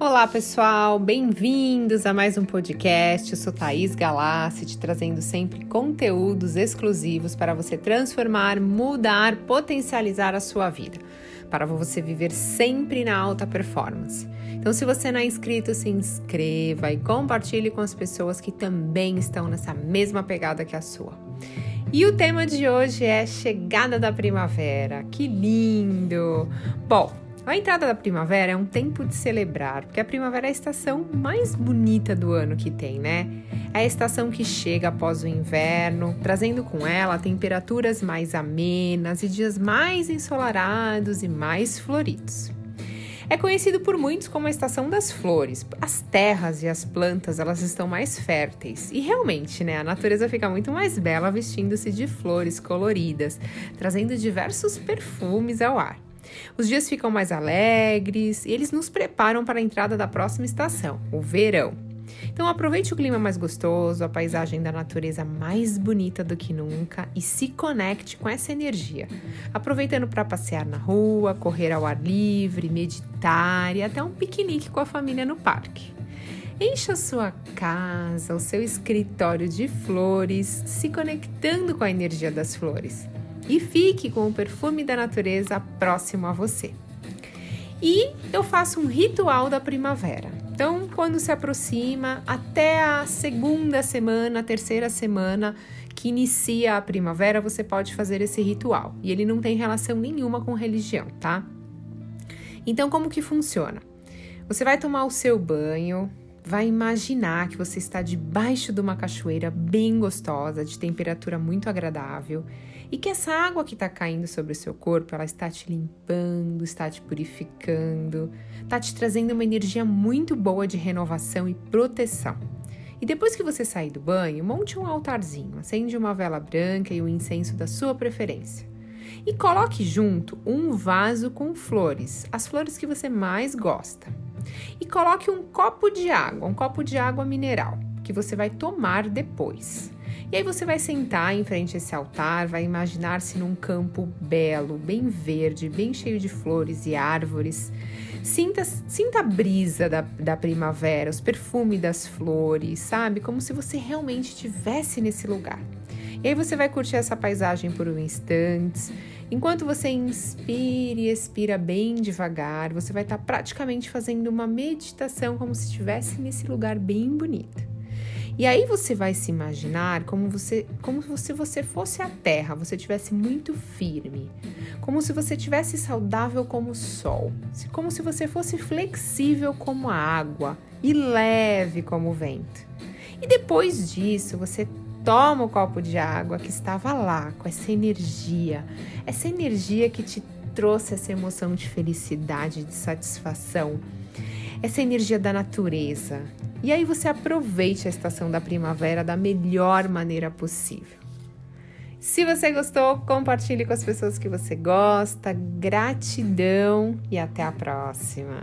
Olá pessoal, bem-vindos a mais um podcast. Eu sou Thaís Galassi, te trazendo sempre conteúdos exclusivos para você transformar, mudar, potencializar a sua vida, para você viver sempre na alta performance. Então, se você não é inscrito, se inscreva e compartilhe com as pessoas que também estão nessa mesma pegada que a sua. E o tema de hoje é chegada da primavera. Que lindo! Bom, a entrada da primavera é um tempo de celebrar, porque a primavera é a estação mais bonita do ano que tem, né? É a estação que chega após o inverno, trazendo com ela temperaturas mais amenas e dias mais ensolarados e mais floridos. É conhecido por muitos como a estação das flores. As terras e as plantas, elas estão mais férteis. E realmente, né, a natureza fica muito mais bela vestindo-se de flores coloridas, trazendo diversos perfumes ao ar. Os dias ficam mais alegres e eles nos preparam para a entrada da próxima estação, o verão. Então aproveite o clima mais gostoso, a paisagem da natureza mais bonita do que nunca e se conecte com essa energia, aproveitando para passear na rua, correr ao ar livre, meditar e até um piquenique com a família no parque. Encha sua casa, o seu escritório de flores, se conectando com a energia das flores e fique com o perfume da natureza próximo a você. E eu faço um ritual da primavera. Então, quando se aproxima até a segunda semana, terceira semana que inicia a primavera, você pode fazer esse ritual. E ele não tem relação nenhuma com religião, tá? Então, como que funciona? Você vai tomar o seu banho, vai imaginar que você está debaixo de uma cachoeira bem gostosa, de temperatura muito agradável e que essa água que está caindo sobre o seu corpo, ela está te limpando, está te purificando, está te trazendo uma energia muito boa de renovação e proteção. E depois que você sair do banho, monte um altarzinho, acende uma vela branca e o um incenso da sua preferência. E coloque junto um vaso com flores, as flores que você mais gosta. E coloque um copo de água, um copo de água mineral, que você vai tomar depois. E aí você vai sentar em frente a esse altar, vai imaginar-se num campo belo, bem verde, bem cheio de flores e árvores. Sinta, sinta a brisa da, da primavera, os perfumes das flores, sabe? Como se você realmente estivesse nesse lugar. E aí você vai curtir essa paisagem por um instante. Enquanto você inspira e expira bem devagar, você vai estar praticamente fazendo uma meditação como se estivesse nesse lugar bem bonito. E aí você vai se imaginar como você, como se você fosse a terra, você tivesse muito firme, como se você tivesse saudável como o sol, como se você fosse flexível como a água e leve como o vento. E depois disso, você toma o copo de água que estava lá, com essa energia, essa energia que te trouxe essa emoção de felicidade, de satisfação, essa energia da natureza, e aí você aproveite a estação da primavera da melhor maneira possível. Se você gostou, compartilhe com as pessoas que você gosta. Gratidão e até a próxima.